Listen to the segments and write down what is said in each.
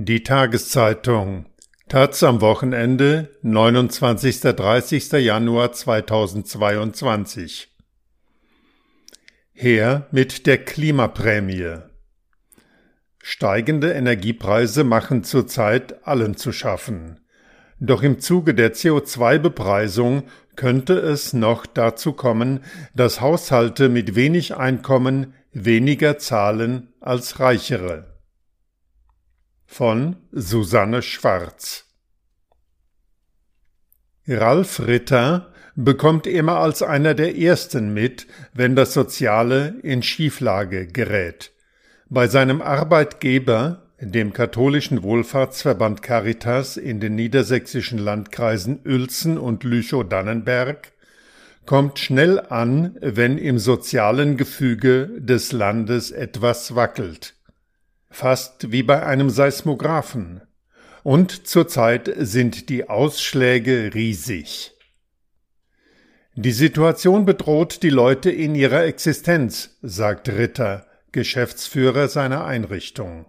Die Tageszeitung Taz am Wochenende 29. 30. Januar 2022 Her mit der Klimaprämie Steigende Energiepreise machen zurzeit allen zu schaffen. Doch im Zuge der CO2-Bepreisung könnte es noch dazu kommen, dass Haushalte mit wenig Einkommen weniger zahlen als reichere von Susanne Schwarz Ralf Ritter bekommt immer als einer der ersten mit, wenn das Soziale in Schieflage gerät. Bei seinem Arbeitgeber, dem katholischen Wohlfahrtsverband Caritas in den niedersächsischen Landkreisen Uelzen und Lüchow-Dannenberg, kommt schnell an, wenn im sozialen Gefüge des Landes etwas wackelt fast wie bei einem Seismographen. Und zurzeit sind die Ausschläge riesig. Die Situation bedroht die Leute in ihrer Existenz, sagt Ritter, Geschäftsführer seiner Einrichtung.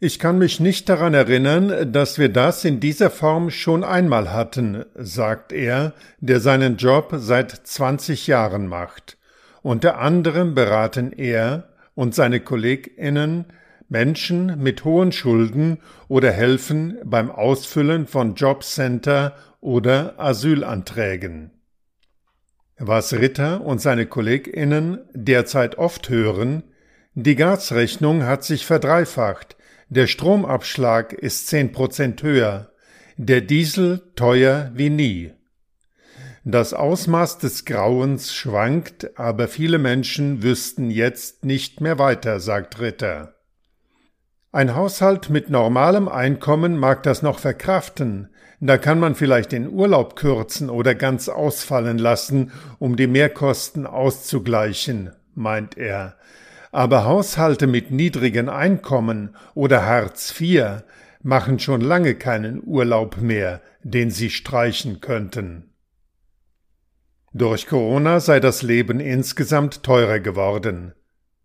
Ich kann mich nicht daran erinnern, dass wir das in dieser Form schon einmal hatten, sagt er, der seinen Job seit 20 Jahren macht. Unter anderem beraten er, und seine KollegInnen Menschen mit hohen Schulden oder helfen beim Ausfüllen von Jobcenter oder Asylanträgen. Was Ritter und seine KollegInnen derzeit oft hören, die Gasrechnung hat sich verdreifacht, der Stromabschlag ist zehn Prozent höher, der Diesel teuer wie nie. Das Ausmaß des Grauens schwankt, aber viele Menschen wüssten jetzt nicht mehr weiter, sagt Ritter. Ein Haushalt mit normalem Einkommen mag das noch verkraften, da kann man vielleicht den Urlaub kürzen oder ganz ausfallen lassen, um die Mehrkosten auszugleichen, meint er. Aber Haushalte mit niedrigen Einkommen oder Hartz IV machen schon lange keinen Urlaub mehr, den sie streichen könnten. Durch Corona sei das Leben insgesamt teurer geworden.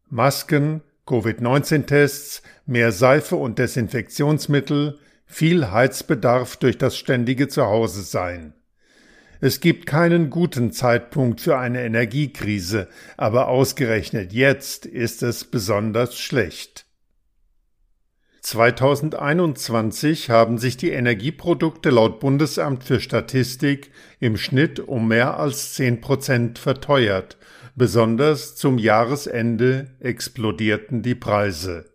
Masken, Covid-19-Tests, mehr Seife und Desinfektionsmittel, viel Heizbedarf durch das ständige Zuhause sein. Es gibt keinen guten Zeitpunkt für eine Energiekrise, aber ausgerechnet jetzt ist es besonders schlecht. 2021 haben sich die Energieprodukte laut Bundesamt für Statistik im Schnitt um mehr als 10 Prozent verteuert. Besonders zum Jahresende explodierten die Preise.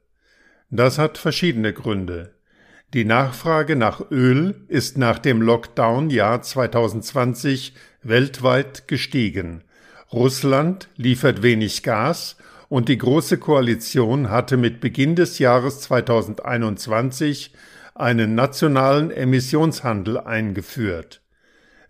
Das hat verschiedene Gründe. Die Nachfrage nach Öl ist nach dem Lockdown-Jahr 2020 weltweit gestiegen. Russland liefert wenig Gas und die Große Koalition hatte mit Beginn des Jahres 2021 einen nationalen Emissionshandel eingeführt.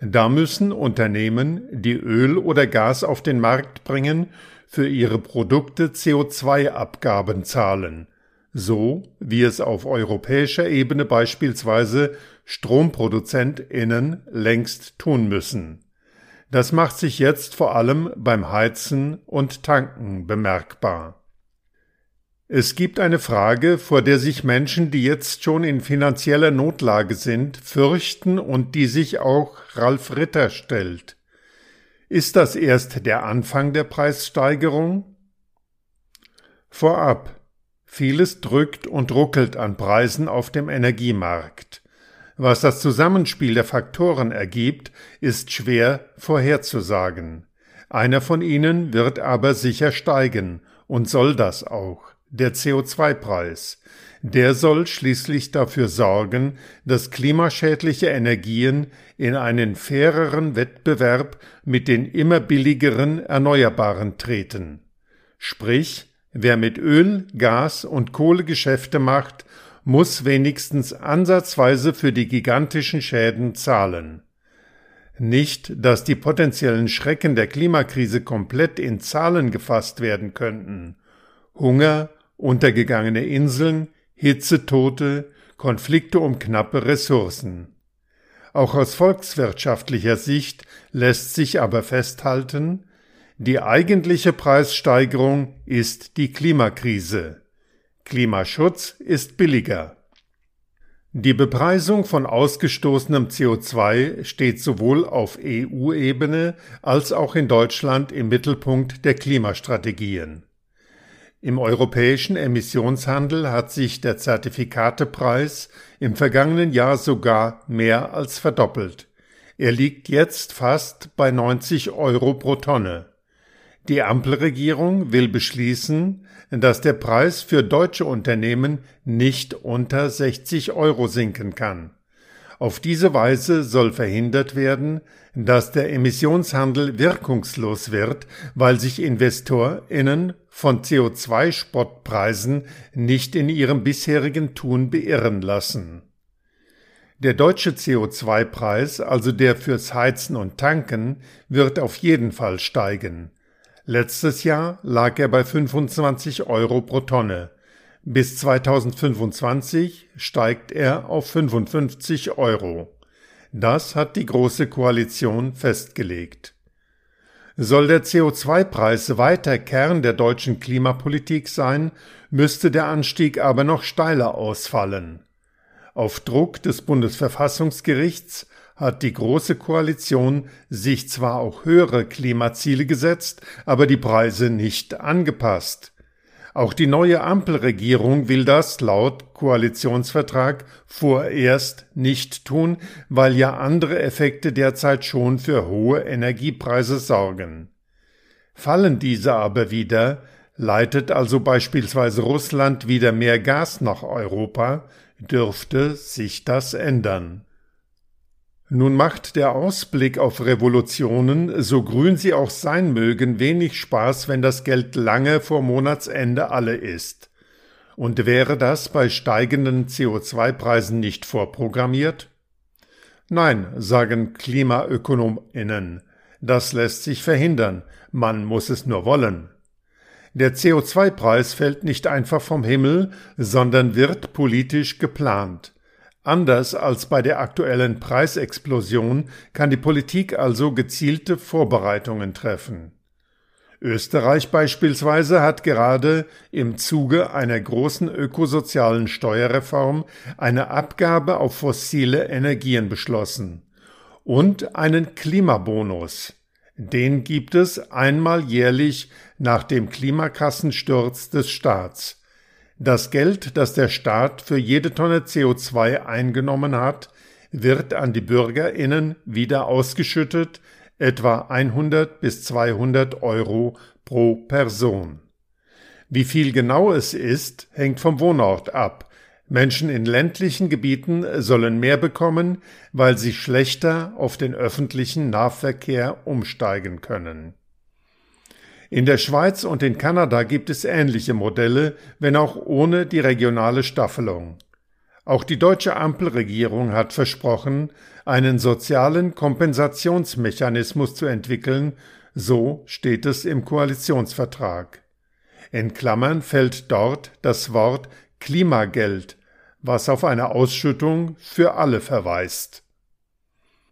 Da müssen Unternehmen, die Öl oder Gas auf den Markt bringen, für ihre Produkte CO2-Abgaben zahlen, so wie es auf europäischer Ebene beispielsweise Stromproduzentinnen längst tun müssen. Das macht sich jetzt vor allem beim Heizen und Tanken bemerkbar. Es gibt eine Frage, vor der sich Menschen, die jetzt schon in finanzieller Notlage sind, fürchten und die sich auch Ralf Ritter stellt. Ist das erst der Anfang der Preissteigerung? Vorab. Vieles drückt und ruckelt an Preisen auf dem Energiemarkt. Was das Zusammenspiel der Faktoren ergibt, ist schwer vorherzusagen. Einer von ihnen wird aber sicher steigen und soll das auch, der CO2-Preis. Der soll schließlich dafür sorgen, dass klimaschädliche Energien in einen faireren Wettbewerb mit den immer billigeren Erneuerbaren treten. Sprich, wer mit Öl, Gas und Kohle Geschäfte macht, muss wenigstens ansatzweise für die gigantischen Schäden zahlen. Nicht, dass die potenziellen Schrecken der Klimakrise komplett in Zahlen gefasst werden könnten. Hunger, untergegangene Inseln, Hitzetote, Konflikte um knappe Ressourcen. Auch aus volkswirtschaftlicher Sicht lässt sich aber festhalten, die eigentliche Preissteigerung ist die Klimakrise. Klimaschutz ist billiger. Die Bepreisung von ausgestoßenem CO2 steht sowohl auf EU-Ebene als auch in Deutschland im Mittelpunkt der Klimastrategien. Im europäischen Emissionshandel hat sich der Zertifikatepreis im vergangenen Jahr sogar mehr als verdoppelt. Er liegt jetzt fast bei 90 Euro pro Tonne. Die Ampelregierung will beschließen, dass der Preis für deutsche Unternehmen nicht unter 60 Euro sinken kann. Auf diese Weise soll verhindert werden, dass der Emissionshandel wirkungslos wird, weil sich InvestorInnen von CO2-Spottpreisen nicht in ihrem bisherigen Tun beirren lassen. Der deutsche CO2-Preis, also der fürs Heizen und Tanken, wird auf jeden Fall steigen. Letztes Jahr lag er bei 25 Euro pro Tonne. Bis 2025 steigt er auf 55 Euro. Das hat die Große Koalition festgelegt. Soll der CO2-Preis weiter Kern der deutschen Klimapolitik sein, müsste der Anstieg aber noch steiler ausfallen. Auf Druck des Bundesverfassungsgerichts hat die Große Koalition sich zwar auch höhere Klimaziele gesetzt, aber die Preise nicht angepasst. Auch die neue Ampelregierung will das laut Koalitionsvertrag vorerst nicht tun, weil ja andere Effekte derzeit schon für hohe Energiepreise sorgen. Fallen diese aber wieder, leitet also beispielsweise Russland wieder mehr Gas nach Europa, dürfte sich das ändern. Nun macht der Ausblick auf Revolutionen, so grün sie auch sein mögen, wenig Spaß, wenn das Geld lange vor Monatsende alle ist. Und wäre das bei steigenden CO2-Preisen nicht vorprogrammiert? Nein, sagen Klimaökonominnen, das lässt sich verhindern, man muss es nur wollen. Der CO2-Preis fällt nicht einfach vom Himmel, sondern wird politisch geplant. Anders als bei der aktuellen Preisexplosion kann die Politik also gezielte Vorbereitungen treffen. Österreich beispielsweise hat gerade im Zuge einer großen ökosozialen Steuerreform eine Abgabe auf fossile Energien beschlossen und einen Klimabonus. Den gibt es einmal jährlich nach dem Klimakassensturz des Staats. Das Geld, das der Staat für jede Tonne CO2 eingenommen hat, wird an die Bürgerinnen wieder ausgeschüttet, etwa 100 bis 200 Euro pro Person. Wie viel genau es ist, hängt vom Wohnort ab. Menschen in ländlichen Gebieten sollen mehr bekommen, weil sie schlechter auf den öffentlichen Nahverkehr umsteigen können. In der Schweiz und in Kanada gibt es ähnliche Modelle, wenn auch ohne die regionale Staffelung. Auch die deutsche Ampelregierung hat versprochen, einen sozialen Kompensationsmechanismus zu entwickeln, so steht es im Koalitionsvertrag. In Klammern fällt dort das Wort Klimageld, was auf eine Ausschüttung für alle verweist.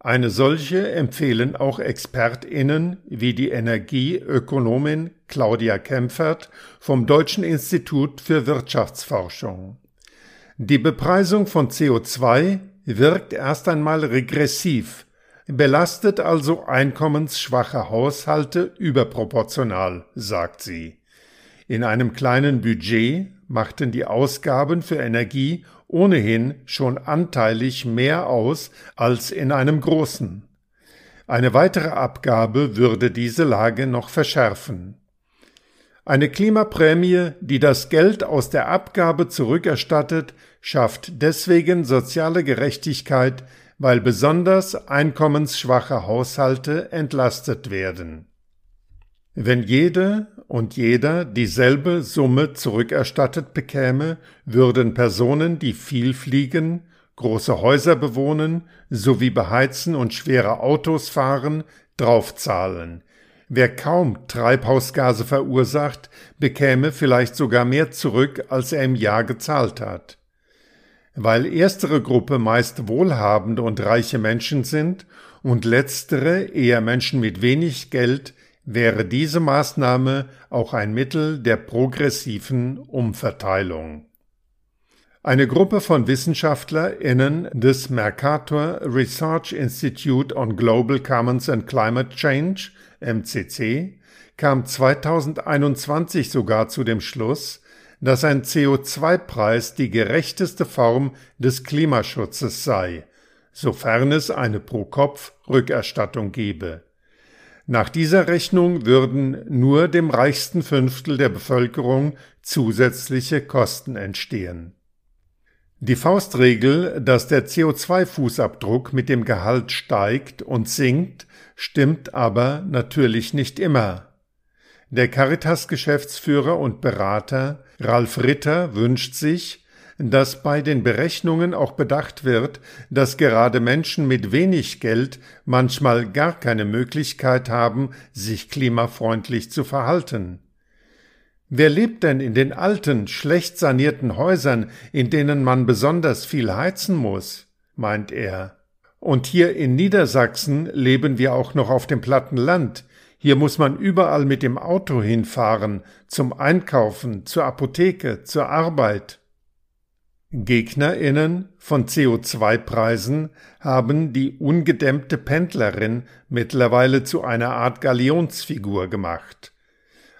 Eine solche empfehlen auch ExpertInnen wie die Energieökonomin Claudia Kempfert vom Deutschen Institut für Wirtschaftsforschung. Die Bepreisung von CO2 wirkt erst einmal regressiv, belastet also einkommensschwache Haushalte überproportional, sagt sie. In einem kleinen Budget machten die Ausgaben für Energie ohnehin schon anteilig mehr aus als in einem großen. Eine weitere Abgabe würde diese Lage noch verschärfen. Eine Klimaprämie, die das Geld aus der Abgabe zurückerstattet, schafft deswegen soziale Gerechtigkeit, weil besonders einkommensschwache Haushalte entlastet werden. Wenn jede und jeder dieselbe Summe zurückerstattet bekäme, würden Personen, die viel fliegen, große Häuser bewohnen sowie beheizen und schwere Autos fahren, draufzahlen. Wer kaum Treibhausgase verursacht, bekäme vielleicht sogar mehr zurück, als er im Jahr gezahlt hat. Weil erstere Gruppe meist wohlhabende und reiche Menschen sind und letztere eher Menschen mit wenig Geld, wäre diese Maßnahme auch ein Mittel der progressiven Umverteilung. Eine Gruppe von WissenschaftlerInnen des Mercator Research Institute on Global Commons and Climate Change MCC kam 2021 sogar zu dem Schluss, dass ein CO2-Preis die gerechteste Form des Klimaschutzes sei, sofern es eine Pro-Kopf-Rückerstattung gebe. Nach dieser Rechnung würden nur dem reichsten Fünftel der Bevölkerung zusätzliche Kosten entstehen. Die Faustregel, dass der CO2-Fußabdruck mit dem Gehalt steigt und sinkt, stimmt aber natürlich nicht immer. Der Caritas-Geschäftsführer und Berater Ralf Ritter wünscht sich, dass bei den Berechnungen auch bedacht wird, dass gerade Menschen mit wenig Geld manchmal gar keine Möglichkeit haben, sich klimafreundlich zu verhalten. Wer lebt denn in den alten, schlecht sanierten Häusern, in denen man besonders viel heizen muss? meint er. Und hier in Niedersachsen leben wir auch noch auf dem platten Land. Hier muss man überall mit dem Auto hinfahren, zum Einkaufen, zur Apotheke, zur Arbeit. GegnerInnen von CO2-Preisen haben die ungedämmte Pendlerin mittlerweile zu einer Art Galionsfigur gemacht.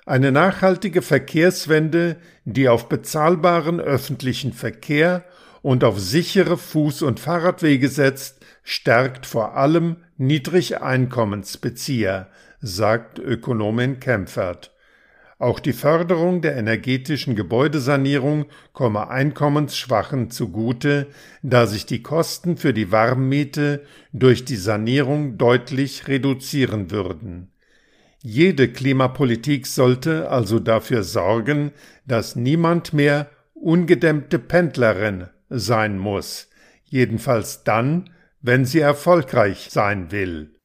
Eine nachhaltige Verkehrswende, die auf bezahlbaren öffentlichen Verkehr und auf sichere Fuß- und Fahrradwege setzt, stärkt vor allem Niedrigeinkommensbezieher, sagt Ökonomin Kempfert. Auch die Förderung der energetischen Gebäudesanierung komme Einkommensschwachen zugute, da sich die Kosten für die Warmmiete durch die Sanierung deutlich reduzieren würden. Jede Klimapolitik sollte also dafür sorgen, dass niemand mehr ungedämmte Pendlerin sein muss, jedenfalls dann, wenn sie erfolgreich sein will.